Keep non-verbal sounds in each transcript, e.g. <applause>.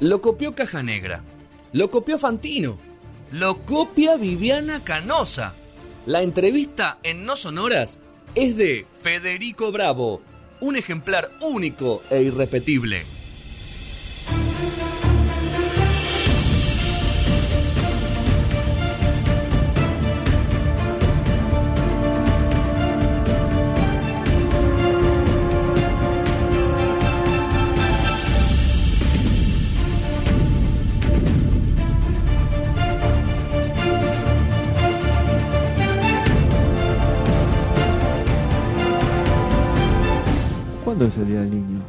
Lo copió Caja Negra. Lo copió Fantino. Lo copia Viviana Canosa. La entrevista en No Sonoras es de Federico Bravo, un ejemplar único e irrepetible. ¿Cuándo es el Día del Niño?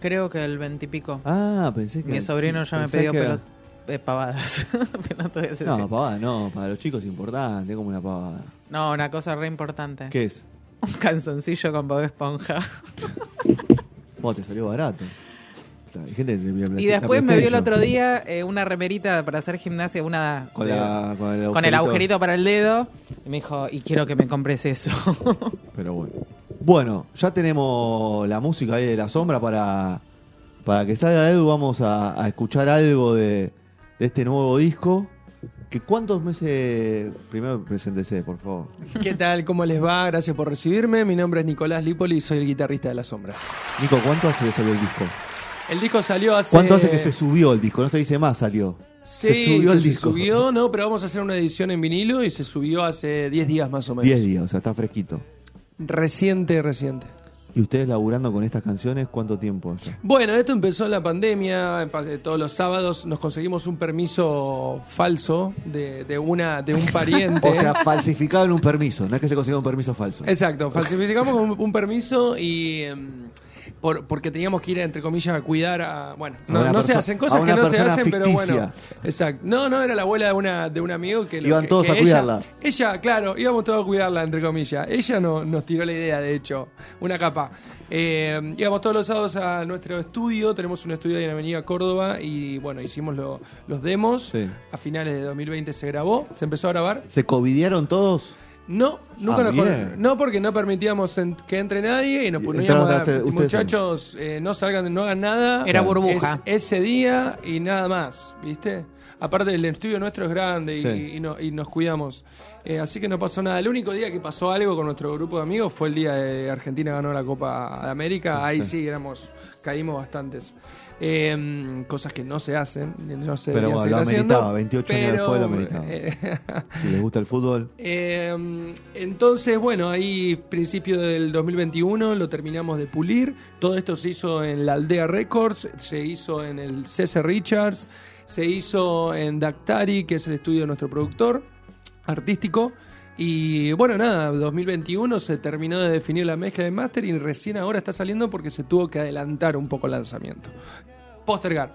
Creo que el veintipico. Ah, pensé que... Mi sobrino ya me pidió que era- pelot- eh, pavadas. <laughs> Pelotudeces, sí. No, pavada no, para los chicos es importante, como una pavada. No, una cosa re importante. ¿Qué es? Un <laughs> canzoncillo con Bob Esponja. <laughs> Vos te salió barato. Hay gente que Y después me vio el otro día eh, una remerita para hacer gimnasia, una Con, de- la, con, el, con el agujerito para el dedo. Y me dijo, y quiero que me compres eso. <laughs> Pero bueno. Bueno, ya tenemos la música ahí de la sombra para, para que salga Edu. Vamos a, a escuchar algo de, de este nuevo disco. Que ¿Cuántos meses? Primero preséntese, por favor. ¿Qué tal? ¿Cómo les va? Gracias por recibirme. Mi nombre es Nicolás Lipoli y soy el guitarrista de Las Sombras. Nico, ¿cuánto hace que salió el disco? El disco salió hace... ¿Cuánto hace que se subió el disco? No se dice más, salió. Sí, se subió el se disco. subió, no, pero vamos a hacer una edición en vinilo y se subió hace 10 días más o menos. 10 días, o sea, está fresquito. Reciente, reciente. ¿Y ustedes laburando con estas canciones cuánto tiempo ya? Bueno, esto empezó en la pandemia. eh, Todos los sábados nos conseguimos un permiso falso de, de una, de un <laughs> pariente. O sea, falsificado en un permiso, no es que se consiga un permiso falso. Exacto, falsificamos un, un permiso y em, por- porque teníamos que ir, entre comillas, a cuidar a. Bueno, no, se hacen cosas que no se hacen, pero bueno. Exacto. No, no, era la abuela de, una, de un amigo que. Iban que- todos que a ella- cuidarla. Ella, claro, íbamos todos a cuidarla, entre comillas. Ella no, nos tiró la idea, de hecho, una capa. Eh, íbamos todos los sábados a nuestro estudio, tenemos un estudio ahí en Avenida Córdoba y bueno, hicimos lo- los demos. Sí. A finales de 2020 se grabó, se empezó a grabar. ¿Se covidearon todos? No, nunca Ah, nos bien. No, porque no permitíamos en- que entre nadie y nos poníamos entraron a- ustedes muchachos, eh, no salgan, no hagan nada. Era burbuja. Es- ese día y nada más, ¿viste? Aparte el estudio nuestro es grande y, Sí. y no- y nos cuidamos. Eh, así que no pasó nada. El único día que pasó algo con nuestro grupo de amigos fue el día de Argentina ganó la Copa de América. Ahí sí, éramos, caímos bastantes. Eh, cosas que no se hacen, no se Pero bueno, lo haciendo, ameritaba, 28 años después lo ameritaba. eh, <laughs> Si les gusta el fútbol. eh, entonces, bueno, ahí principio del 2021 lo terminamos de pulir. Todo esto se hizo en la Aldea Records, se hizo en el C.C. Richards, se hizo en Dactari, que es el estudio de nuestro productor artístico. Y bueno, nada, 2021 se terminó de definir la mezcla de máster y recién ahora está saliendo porque se tuvo que adelantar un poco el lanzamiento. Postergar.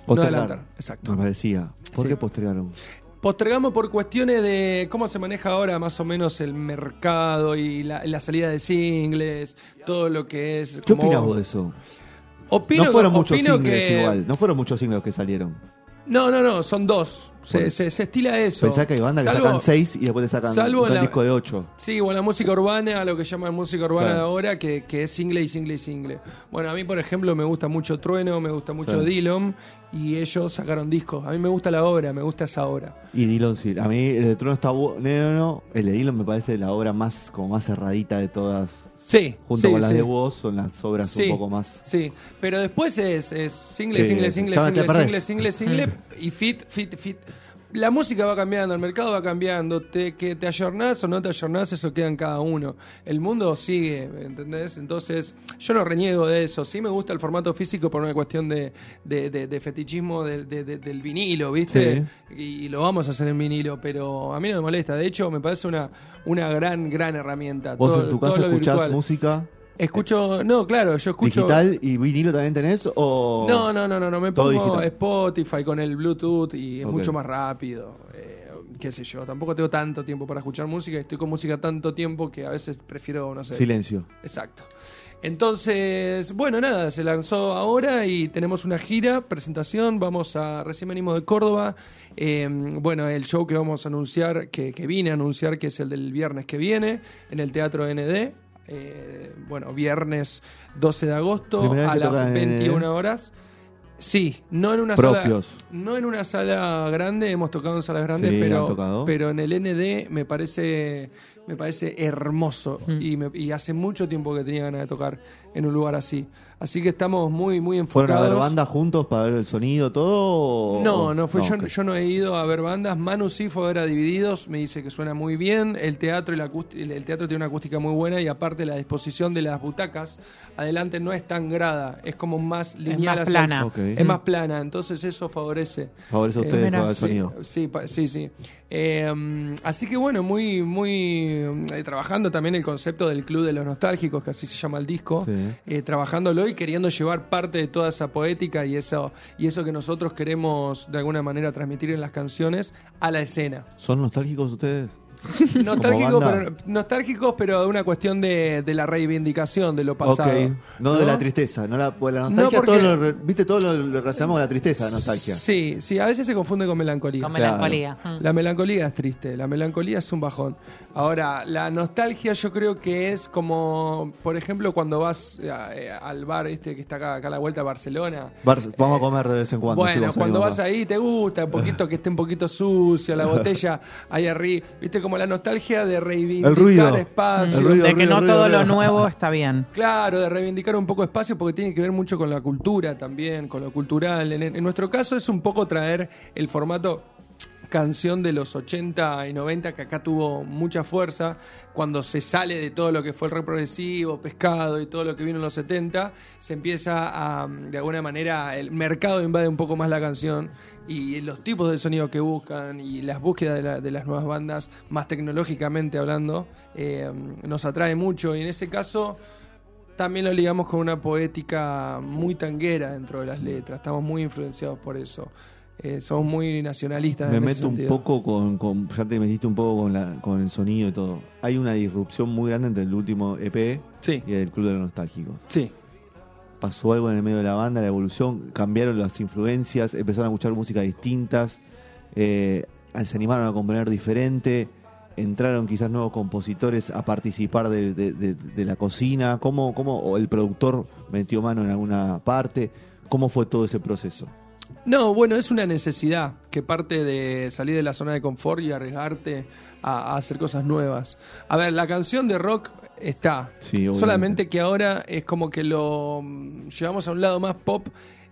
No Postergar. adelantar, exacto. Me parecía. ¿Por Sí. qué postergaron? Postergamos por cuestiones de cómo se maneja ahora más o menos el mercado y la, la salida de singles, todo lo que es... ¿Qué como- opinas vos de eso? Opino, no fueron muchos singles que- igual. No fueron muchos singles los que salieron. No, no, no, son dos. Se, se- se estila eso. Pensá que hay bandas que Salvo- sacan seis y después te sacan salvo un la- disco de ocho. Sí, bueno, la música urbana, lo que llaman música urbana Claro. de ahora, que, que es single y single y single. Bueno, a mí, por ejemplo, me gusta mucho Trueno, me gusta mucho Sí. Dillon, y ellos sacaron discos. A mí me gusta la obra, me gusta esa obra. Y Dylan sí. A mí el de Trono está bueno. No, no, El de Dylan me parece la obra más como más cerradita de todas. Sí. Junto sí, con las sí. de vos son las obras Sí. un poco más. Sí, pero después es, es single, single, single, single, perdés. single, single, single, <laughs> y fit, fit, fit. La música va cambiando, el mercado va cambiando, te, que te ayornás o no te ayornás, eso queda en cada uno. El mundo sigue, ¿entendés? Entonces, yo no reniego de eso. Sí me gusta el formato físico por una cuestión de, de, de- de fetichismo del- de- de- del vinilo, ¿viste? Y, y lo vamos a hacer en vinilo, pero a mí no me molesta. De hecho, me parece una, una gran, gran herramienta. Vos Todo- en tu casa escuchás virtual. música Escucho, no, claro, yo escucho. digital y vinilo también tenés o No, no, no, no, no me pongo digital. Spotify con el Bluetooth y es mucho más rápido. eh, qué sé yo, tampoco tengo tanto tiempo para escuchar música, estoy con música tanto tiempo que a veces prefiero, no sé. silencio. Exacto. Entonces, bueno, nada, se lanzó ahora y tenemos una gira, presentación, vamos a, recién venimos de Córdoba, eh, bueno, el show que vamos a anunciar, que, que vine a anunciar, que es el del viernes que viene, en el Teatro ND, eh, bueno, viernes 12 de agosto Primera a las tocas en ND. 21 horas. Sí, no en una Propios. sala. No en una sala grande, hemos tocado en salas grandes, Sí, pero, pero en el ND me parece, me parece hermoso. Mm. Y, me- y hace mucho tiempo que tenía ganas de tocar en un lugar así. Así que estamos muy, muy ¿Fueron a enfocados. ver bandas juntos para ver el sonido, todo? o- No, no fue. yo, yo no he ido a ver bandas. Manu sí fue a ver a Divididos. Me dice que suena muy bien. El teatro y la el, el teatro tiene una acústica muy buena y aparte la disposición de las butacas adelante no es tan grada, es como más lineal. más hacia el- plana. Es más plana, entonces eso favorece. Favorece a Eh, ustedes menos- para el Sí, sonido. Sí, sí, sí. Eh, así que bueno, muy, muy eh, trabajando también el concepto del club de los nostálgicos, que así se llama el disco, Sí. eh, trabajándolo y queriendo llevar parte de toda esa poética y eso, y eso que nosotros queremos de alguna manera transmitir en las canciones a la escena. ¿Son nostálgicos ustedes? <laughs> Nostálgicos, pero, nostálgicos, pero de una cuestión de, de la reivindicación de lo pasado. Ok, no, de la tristeza, no la, pues No, nostalgia, porque- todo lo, viste, todo lo, lo relacionamos con la tristeza, la nostalgia. Sí, sí, a veces se confunde con melancolía. Con melancolía. Mm. La melancolía es triste, la melancolía es un bajón. Ahora, la nostalgia yo creo que es como, por ejemplo, cuando vas eh, eh, al bar este que está acá, acá a la vuelta a Barcelona. Bar- vamos a comer de vez en cuando. Bueno, cuando vas acá. ahí te gusta un poquito que esté un poquito sucia la <laughs> botella ahí arriba. Viste como la nostalgia de reivindicar El ruido. espacio. El ruido, de que ruido, no ruido, todo ruido. lo nuevo está bien. <laughs> Claro, de reivindicar un poco espacio porque tiene que ver mucho con la cultura también, con lo cultural. En, en nuestro caso es un poco traer el formato canción de los 80 y 90 que acá tuvo mucha fuerza cuando se sale de todo lo que fue el rock progresivo, pescado y todo lo que vino en los 70 se empieza a de alguna manera el mercado invade un poco más la canción y los tipos de sonido que buscan y las búsquedas de, la- de las nuevas bandas más tecnológicamente hablando eh, nos atrae mucho y en ese caso también lo ligamos con una poética muy tanguera dentro de las letras. Estamos muy influenciados por eso. Eh, somos muy nacionalistas. Me en ese meto un poco con, con- Ya te metiste un poco con, la, con el sonido y todo. Hay una disrupción muy grande entre el último EP Sí, y el Club de los Nostálgicos. sí. Pasó algo en el medio de la banda, la evolución, cambiaron las influencias, empezaron a escuchar música distintas, eh, se animaron a componer diferente, entraron quizás nuevos compositores a participar de, de- de- de la cocina, ¿Cómo, cómo, el productor metió mano en alguna parte, ¿cómo fue todo ese proceso? No, bueno, es una necesidad que parte de salir de la zona de confort y arriesgarte a, a hacer cosas nuevas. A ver, la canción de rock está. Sí. Solamente que ahora es como que lo mm, llevamos a un lado más pop.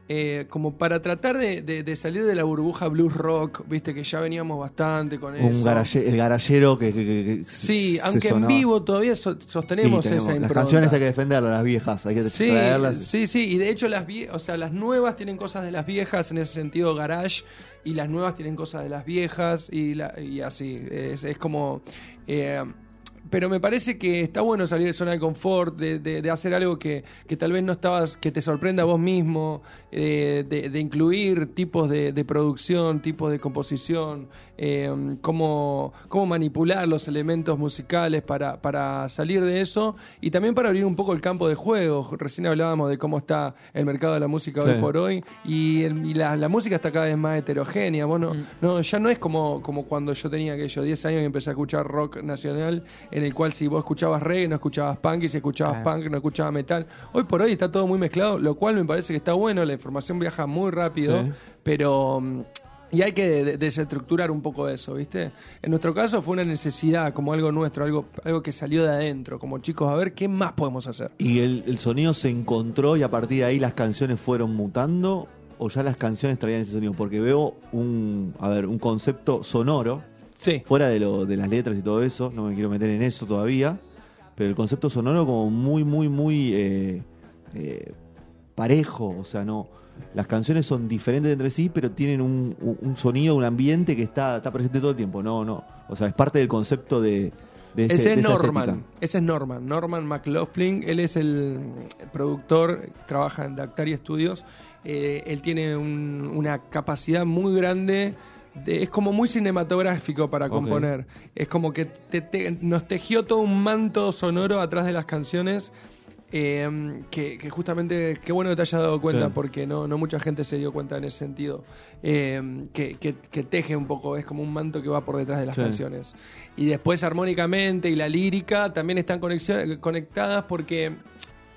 Eh, como para tratar de, de- de salir de la burbuja blues rock, viste que ya veníamos bastante con eso. Un garaje- el garallero que, que- que- que Sí, se aunque en vivo todavía so- sostenemos esa Las impronta. canciones hay que defenderlas, las viejas, hay que Sí, traerlas. sí, sí, y de hecho las vie- o sea, las nuevas tienen cosas de las viejas en ese sentido garage y las nuevas tienen cosas de las viejas y, la- y así, es, es como... eh, pero me parece que está bueno salir de zona de confort, de, de- de hacer algo que, que tal vez no estabas, que te sorprenda a vos mismo, eh, de, de incluir tipos de, de producción, tipos de composición, eh, cómo, cómo manipular los elementos musicales para, para salir de eso y también para abrir un poco el campo de juego. Recién hablábamos de cómo está el mercado de la música Sí. hoy por hoy y, el- y la, la música está cada vez más heterogénea. Vos no, no, ya no es como, como cuando yo tenía aquellos 10 años y empecé a escuchar rock nacional, en el cual si vos escuchabas reggae no escuchabas punk y si escuchabas Claro. punk no escuchabas metal. Hoy por hoy está todo muy mezclado, lo cual me parece que está bueno, la información viaja muy rápido, Sí. pero... mm, Y hay que de- desestructurar un poco eso, ¿viste? En nuestro caso fue una necesidad, como algo nuestro, algo, algo que salió de adentro, como chicos, a ver qué más podemos hacer. ¿Y el, el sonido se encontró y a partir de ahí las canciones fueron mutando? ¿O ya las canciones traían ese sonido? Porque veo un, a ver, un concepto sonoro, Sí. fuera de, lo, de las letras y todo eso, no me quiero meter en eso todavía, pero el concepto sonoro como muy, muy, muy eh, eh, parejo, o sea, no... Las canciones son diferentes entre sí, pero tienen un, un- un sonido, un ambiente que está, está presente todo el tiempo. No, no. O sea, es parte del concepto de, ese, Ese es Norman, ese es Norman, Norman McLaughlin, él es el productor, trabaja en Dactari Studios, Eh, él tiene un- una capacidad muy grande, de- es como muy cinematográfico para componer, es como que te- te- nos tejió todo un manto sonoro atrás de las canciones. eh, que, que justamente, qué bueno que te hayas dado cuenta, Sí. porque no, no mucha gente se dio cuenta en ese sentido. Eh, que, que- que teje un poco, es como un manto que va por detrás de las Sí. canciones. Y después armónicamente y la lírica también están conexión- conectadas porque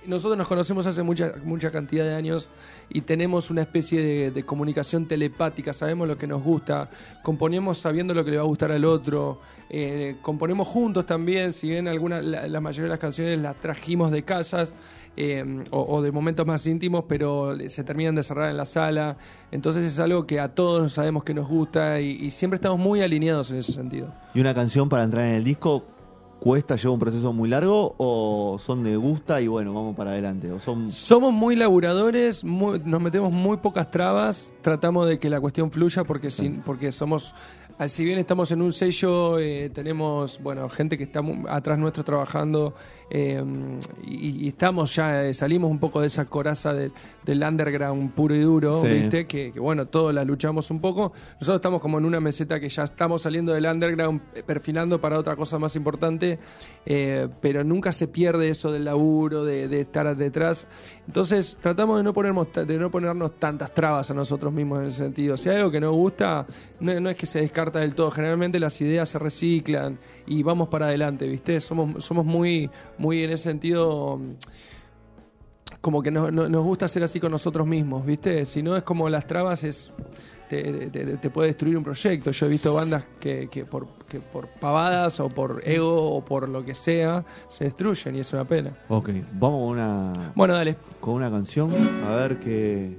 nosotros nos conocemos hace mucha, mucha cantidad de años y tenemos una especie de, comunicación telepática, sabemos lo que nos gusta, componemos sabiendo lo que le va a gustar al otro, eh, componemos juntos también, si bien alguna, la, mayoría de las canciones las trajimos de casas, eh, o, de momentos más íntimos, pero se terminan de cerrar en la sala. Entonces es algo que a todos sabemos que nos gusta y siempre estamos muy alineados en ese sentido. ¿Y una canción para entrar en el disco cuesta, lleva un proceso muy largo o son de gusta y bueno, vamos para adelante? ¿O son Somos muy laburadores, muy- nos metemos muy pocas trabas, tratamos de que la cuestión fluya porque, sin, porque somos, ah, si bien estamos en un sello, eh, tenemos bueno gente que está atrás nuestro trabajando eh, y, y estamos ya, eh, salimos un poco de esa coraza de- del underground puro y duro, Sí. ¿viste? Que, que, bueno, todos la luchamos un poco. Nosotros estamos como en una meseta que ya estamos saliendo del underground, eh, perfilando para otra cosa más importante, eh, pero nunca se pierde eso del laburo, de, de estar detrás. Entonces tratamos de no, ponernos, de no ponernos tantas trabas a nosotros mismos en ese sentido. Si hay algo que nos gusta, no, no es que se descarta del todo. Generalmente las ideas se reciclan y vamos para adelante, ¿viste? Somos, somos muy, muy en ese sentido como que no- no- nos gusta ser así con nosotros mismos, ¿viste? Si no es como las trabas, es te, te- te puede destruir un proyecto. Yo he visto bandas que, que por, que por pavadas o por ego o por lo que sea se destruyen y es una pena. Ok, vamos con una, Bueno, dale. con una canción, a ver qué,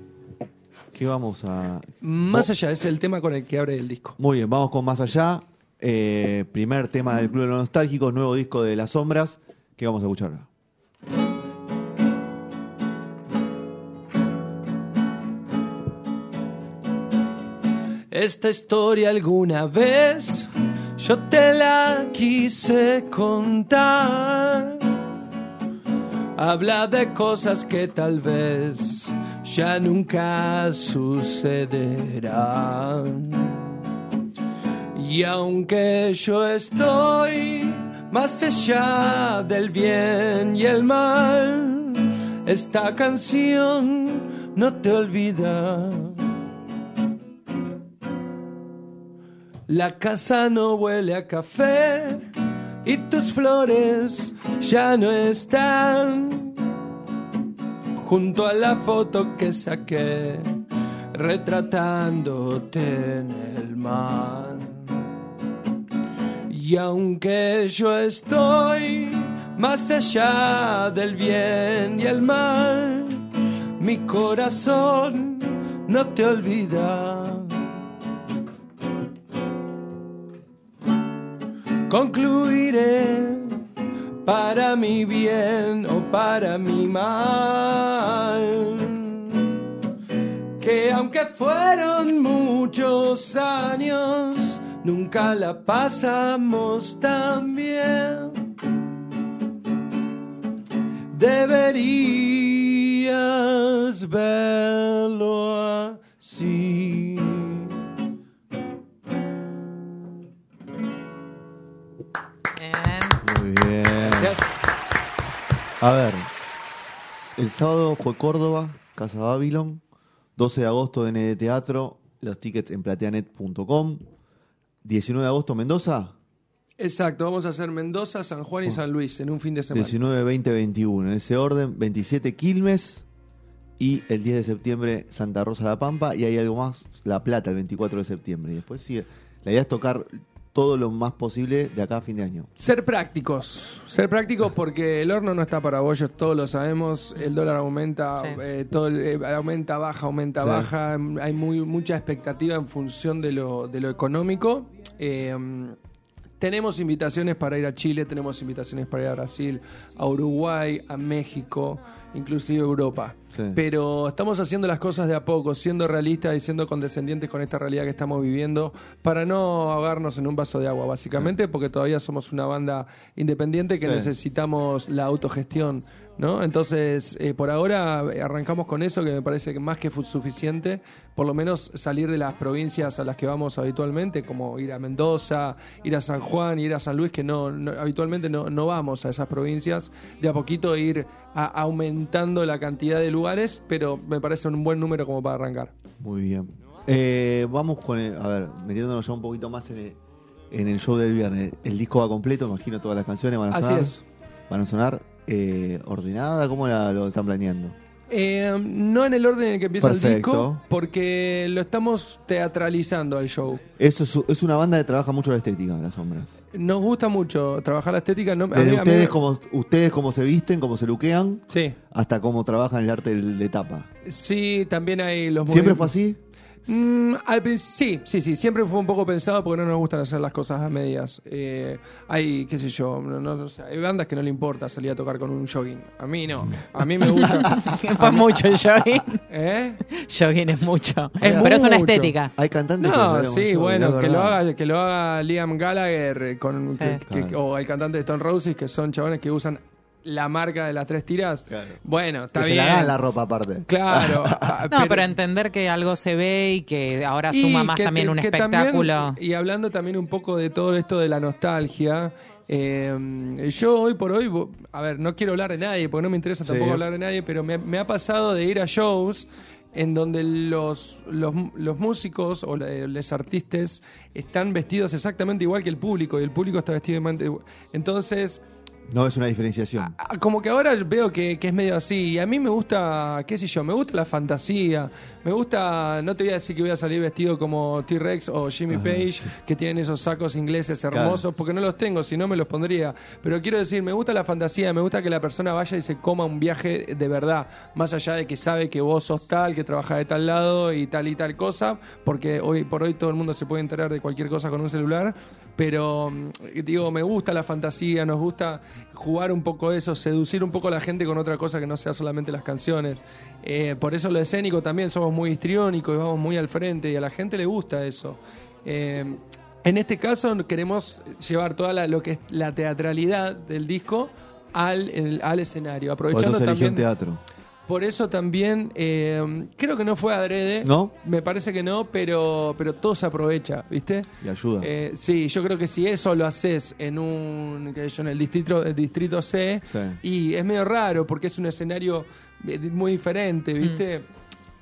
qué vamos a... Más allá, es el tema con el que abre el disco. Muy bien, vamos con Más Allá, eh, primer tema del Club de los Nostálgicos, nuevo disco de Las Sombras, que vamos a escuchar. Esta historia alguna vez yo te la quise contar. Habla de cosas que tal vez ya nunca sucederán. Y aunque yo estoy más allá del bien y el mal, esta canción no te olvida. La casa no huele a café y tus flores ya no están junto a la foto que saqué retratándote en el mar. Y aunque yo estoy más allá del bien y el mal, mi corazón no te olvida. concluiré para mi bien o para mi mal. Que aunque fueron muchos años, nunca la pasamos tan bien. Deberías verlo así. Muy bien. A ver, el sábado fue Córdoba, Casa Babylon, 12 de agosto en Teatro, los tickets en plateanet.com, 19 de agosto Mendoza, Exacto, vamos a hacer Mendoza, San Juan y San Luis en un fin de semana. 19, 20, 21, en ese orden, 27 Quilmes y el 10 de septiembre Santa Rosa La Pampa y hay algo más, La Plata el 24 de septiembre. Y después sigue, la idea es tocar todo lo más posible de acá a fin de año. Ser prácticos, ser prácticos porque el horno no está para bollos, todos lo sabemos, el dólar aumenta, Sí. eh, todo el- eh, aumenta, baja, aumenta, Sí. baja, hay muy, mucha expectativa en función de lo, de lo económico. Eh, tenemos invitaciones para ir a Chile, tenemos invitaciones para ir a Brasil, a Uruguay, a México, inclusive Europa. Sí. Pero estamos haciendo las cosas de a poco, siendo realistas y siendo condescendientes con esta realidad que estamos viviendo, para no ahogarnos en un vaso de agua, básicamente, porque todavía somos una banda independiente que Sí. necesitamos la autogestión. ¿No? Entonces, eh, por ahora eh, arrancamos con eso, que me parece que más que suficiente, por lo menos salir de las provincias a las que vamos habitualmente, como ir a Mendoza, ir a San Juan, ir a San Luis, que no, no- habitualmente no, no vamos a esas provincias, de a poquito ir a- aumentando la cantidad de lugares, pero me parece un buen número como para arrancar. Muy bien. Eh, vamos con, el- a ver, metiéndonos ya un poquito más en el, en el show del viernes. El disco va completo, imagino todas las canciones van a Así sonar. es. Van a sonar eh, ordenada? ¿Cómo la, lo están planeando? Eh, no en el orden en el que empieza el disco, porque lo estamos teatralizando al show. Eso es, es una banda que trabaja mucho la estética, las sombras. Nos gusta mucho trabajar la estética. No, a Desde mí- a mí- ustedes, cómo, ustedes cómo se visten, cómo se luquean, Sí, hasta cómo trabajan el arte del- de tapa. sí, también hay los ¿Siempre fue así? Mm, al sí, sí, sí, siempre fue un poco pensado porque no nos gustan hacer las cosas a medias. Eh, hay, qué sé yo, no, no- no sé, hay bandas que no le importa salir a tocar con un jogging. A mí no, a mí me gusta. <laughs> Fue mucho el jogging. ¿Eh? Jogging es mucho. Es Pero es una estética. Hay cantantes que No, sí, jogging, bueno, que lo, haga, que lo haga Liam Gallagher con, Sí. que- que- Claro. o el cantante de Stone Roses, que son chabones que usan la marca de las tres tiras. Claro. Bueno, está Que se bien. la dan la ropa aparte. Claro. <laughs> ah, No, pero, entender que algo se ve y que ahora Y suma más que- también un también- espectáculo. y hablando también un poco de todo esto de la nostalgia. eh, yo hoy por hoy, a ver, no quiero hablar de nadie, porque no me interesa Sí. tampoco hablar de nadie, pero me, me ha pasado de ir a shows en donde los, los, los músicos o la- los artistas están vestidos exactamente igual que el público y el público está vestido igual. Entonces, No es una diferenciación. Ah, Como que ahora veo que, que es medio así. Y a mí me gusta, qué sé yo, me gusta la fantasía. Me gusta, no te voy a decir que voy a salir vestido como T-Rex o Jimmy Page, que tienen esos sacos ingleses hermosos, porque no los tengo, si no me los pondría. Pero quiero decir, me gusta la fantasía, me gusta que la persona vaya y se coma un viaje de verdad. Más allá de que sabe que vos sos tal, que trabajás de tal lado y tal y tal cosa, porque hoy por hoy todo el mundo se puede enterar de cualquier cosa con un celular. Pero mm, digo, me gusta la fantasía, nos gusta jugar un poco eso, seducir un poco a la gente con otra cosa que no sea solamente las canciones. Eh, por eso lo escénico también somos muy histriónicos y vamos muy al frente y a la gente le gusta eso. Eh, en este caso queremos llevar toda la- lo que es la teatralidad del disco al, el- al escenario, Por eso aprovechando se también... teatro. Por eso también, eh, creo que no fue adrede. ¿No? Me parece que no, pero, pero todo se aprovecha, ¿viste? Y ayuda. Eh, sí, yo creo que si eso lo haces en un, qué sé yo, en el distrito, el distrito C, Sí. y es medio raro porque es un escenario eh, muy diferente, ¿viste?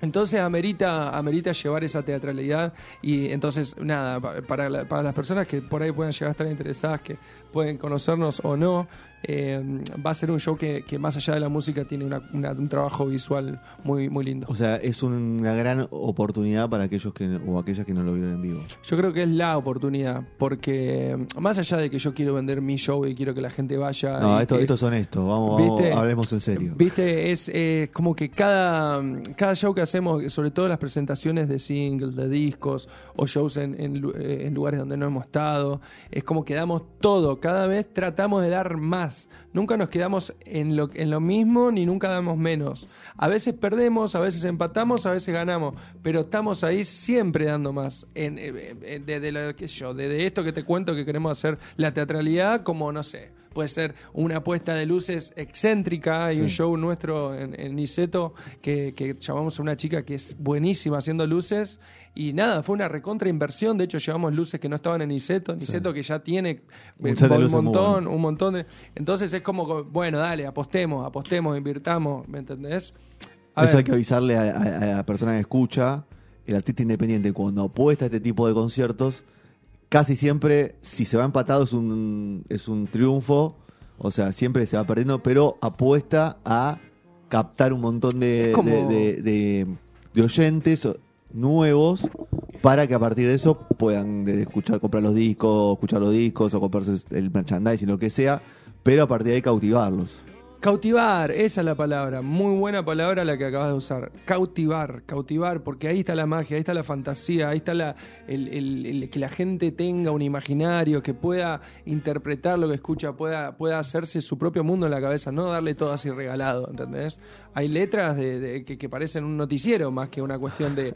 Entonces amerita, amerita llevar esa teatralidad y entonces nada, pa- para, la- para las personas que por ahí puedan llegar a estar interesadas, que pueden conocernos o no, eh, va a ser un show que, que más allá de la música tiene una- una- un trabajo visual muy, muy lindo. O sea, es una gran oportunidad para aquellos que o aquellas que no lo vieron en vivo. Yo creo que es la oportunidad, porque mm, más allá de que yo quiero vender mi show y quiero que la gente vaya... No, esto, que- estos son estos. Vamos, vamos, ¿Viste? hablemos en serio. Viste, es eh, como que cada, cada show que hacemos, sobre todo las presentaciones de singles, de discos o shows en, en eh, en lugares donde no hemos estado, es como que damos todo. Cada vez tratamos de dar más. Nunca nos quedamos en lo, en lo mismo ni nunca damos menos. A veces perdemos, a veces empatamos, a veces ganamos, pero estamos ahí siempre dando más. En, eh, eh, de, de lo que yo, de, de esto que te cuento que queremos hacer la teatralidad, como no sé. Puede ser una puesta de luces excéntrica. Hay un show nuestro en, en Niceto que, que llamamos a una chica que es buenísima haciendo luces. Y nada, fue una recontra inversión. De hecho, llevamos luces que no estaban en Niceto. Niceto que ya tiene Un eh, un montón, bueno. un montón de. Entonces es como, bueno, dale, apostemos, apostemos, invirtamos. ¿Me entendés? A Eso ver. hay que avisarle a, a- a la persona que escucha. El artista independiente, cuando apuesta a este tipo de conciertos, casi siempre, si se va empatado, es un, es un triunfo. O sea, siempre se va perdiendo, pero apuesta a captar un montón de, como- de, de- de- de oyentes nuevos para que a partir de eso puedan escuchar, comprar los discos, escuchar los discos o comprarse el merchandising, lo que sea, pero a partir de ahí cautivarlos. Cautivar, esa es la palabra, muy buena palabra la que acabas de usar. Cautivar, cautivar, porque ahí está la magia, ahí está la fantasía, ahí está la, el, que la gente tenga un imaginario, que pueda interpretar lo que escucha, pueda, pueda hacerse su propio mundo en la cabeza, no darle todo así regalado, ¿entendés? Hay letras de, que, parecen un noticiero más que una cuestión de,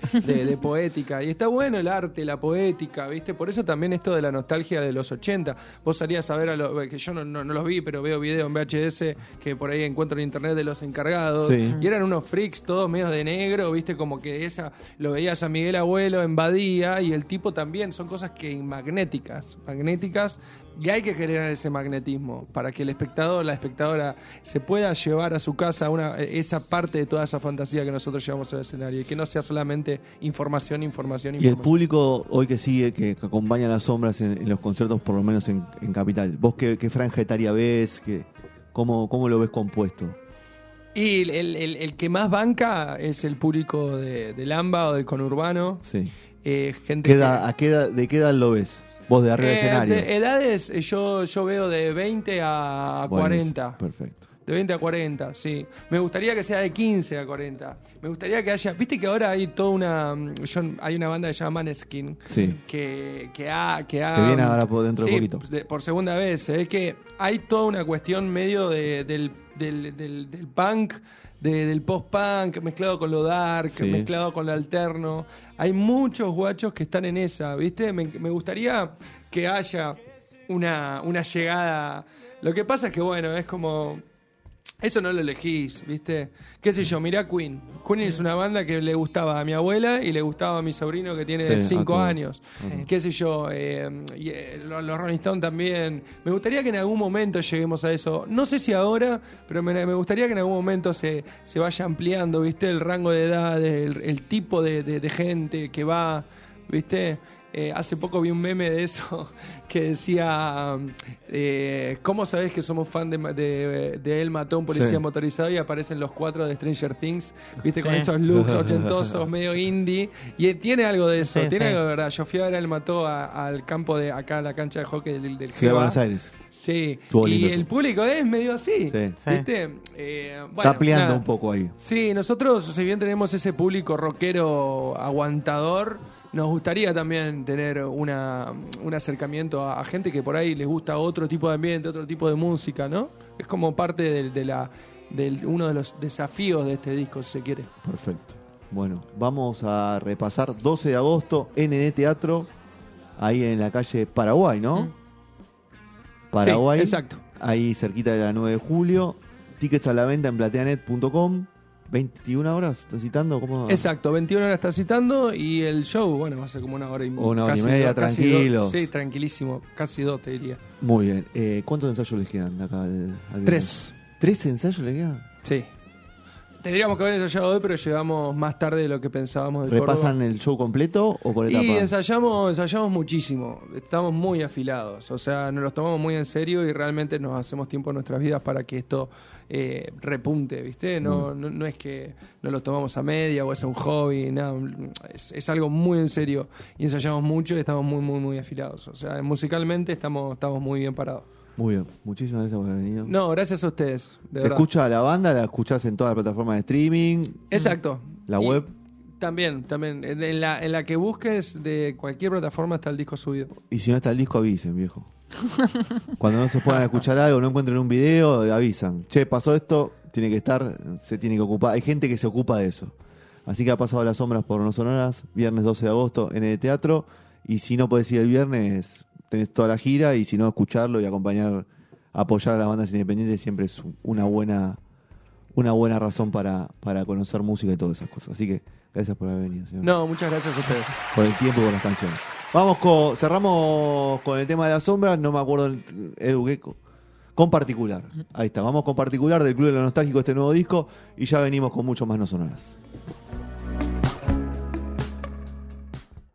poética. Y está bueno el arte, la poética, ¿viste? Por eso también esto de la nostalgia de los 80. Vos salías a ver a los, que yo no, no- los vi, pero veo videos en VHS que por ahí encuentro en internet de los encargados. Sí. Y eran unos freaks todos medios de negro, ¿viste? Como que esa, lo veías a Miguel Abuelo en Badía y el tipo también. Son cosas que magnéticas, magnéticas. Y hay que generar ese magnetismo para que el espectador, la espectadora, se pueda llevar a su casa una, esa parte de toda esa fantasía que nosotros llevamos al escenario y que no sea solamente información, información, Y el información. público hoy que sigue, que, que acompaña a las sombras en, en los conciertos, por lo menos en, en Capital, ¿vos qué, qué franja etaria ves? ¿Qué, ¿Cómo, cómo lo ves compuesto? Y el, el- el- el que más banca es el público de, del AMBA o del conurbano. Sí. Eh, gente ¿Qué que- edad- a qué edad- ¿De qué edad lo ves? Vos de arriba del Eh, escenario. de edades, eh, yo, yo veo de 20 a 40. Perfecto. De 20 a 40, sí. Me gustaría que sea de 15 a 40. Me gustaría que haya. Viste que ahora hay toda una. mm, yo- hay una banda que se llama Maneskin. Sí. Que, que ha. Que, ha- Que viene ahora por dentro de Sí, poquito. de- por segunda vez. Es que hay toda una cuestión medio de- del, del, del- del punk. de- del post-punk mezclado con lo dark, Sí. mezclado con lo alterno. Hay muchos guachos que están en esa, ¿viste? Me, me gustaría que haya una, una llegada. Lo que pasa es que, bueno, es como. Eso no lo elegís, ¿viste? ¿Qué sé yo? Mirá Queen. Queen es una banda que le gustaba a mi abuela y le gustaba a mi sobrino que tiene Sí, a 5 todos. años. ¿Qué sé yo? eh, y, eh, los, Rolling Stones también. Me gustaría que en algún momento lleguemos a eso. No sé si ahora, pero me, me gustaría que en algún momento se, se vaya ampliando, ¿viste? El rango de edades, el, el tipo de, de- de gente que va, ¿viste? Eh, hace poco vi un meme de eso <laughs> que decía, eh, ¿cómo sabes que somos fan de, de, de él mató a un policía Sí. motorizado? Y aparecen los cuatro de Stranger Things, ¿viste? Con Sí. esos looks <laughs> ochentosos, medio indie. Y tiene algo de eso, Sí, tiene sí. algo de verdad. Yo fui a ver él mató a- al campo de acá, a la cancha de hockey del, del Ciudad de. Buenos Aires. Sí, Estuvo y el eso. público es medio así, Sí. Sí. ¿viste? Eh, bueno, Está nada. un poco ahí. Sí, nosotros, si bien tenemos ese público rockero aguantador, nos gustaría también tener una, un acercamiento a, a gente que por ahí les gusta otro tipo de ambiente, otro tipo de música, ¿no? Es como parte del- de, la, uno de los desafíos de este disco, si se quiere. Perfecto. Bueno, vamos a repasar 12 de agosto, NN Teatro, ahí en la calle Paraguay, ¿no? Mm. Paraguay. Sí, exacto. Ahí cerquita de la 9 de julio. Tickets a la venta en plateanet.com. 21 horas, ¿estás citando? ¿Cómo? Exacto, 21 horas está citando y el show, bueno, va a ser como una hora y Una hora y media, dos. sí, tranquilísimo, casi dos te diría. Muy bien. Eh, ¿Cuántos ensayos les quedan de acá? al- al? Tres. ¿Tres ensayos le quedan? Sí. Tendríamos que haber ensayado hoy, pero llegamos más tarde de lo que pensábamos del ¿Repasan Córdoba. el show completo o por etapa? Y ensayamos, ensayamos muchísimo. Estamos muy afilados. O sea, nos los tomamos muy en serio y realmente nos hacemos tiempo en nuestras vidas para que esto eh, repunte, ¿viste? No, no, no es que nos los tomamos a media o es un hobby, nada. Es, es algo muy en serio. Y ensayamos mucho y estamos muy, muy, muy afilados. O sea, musicalmente estamos, estamos muy bien parados. Muy bien. Muchísimas gracias por haber venido. No, gracias a ustedes. De ¿Se verdad. escucha la banda? ¿La escuchás en todas las plataformas de streaming? Exacto. La Y web. También, también. En la, en la que busques de cualquier plataforma está el disco subido. Y si no está el disco, avisen, viejo. Cuando no se puedan escuchar algo, no encuentren un video, avisan. Che, pasó esto, tiene que estar, se tiene que ocupar. Hay gente que se ocupa de eso. Así que ha pasado las sombras por no sonoras, viernes 12 de agosto en el teatro. Y si no podés ir el viernes, tenés toda la gira. Y si no, escucharlo y acompañar, apoyar a las bandas independientes siempre es una buena, una buena razón para, para conocer música y todas esas cosas. Así que gracias por haber venido, señor No, muchas gracias a ustedes. por el tiempo y por las canciones. Vamos con, cerramos con el tema de las sombras, no me acuerdo, Edu, ¿qué? Con particular. Ahí está, vamos con particular del Club de lo Nostálgico, este nuevo disco, y ya venimos con mucho más no sonoras.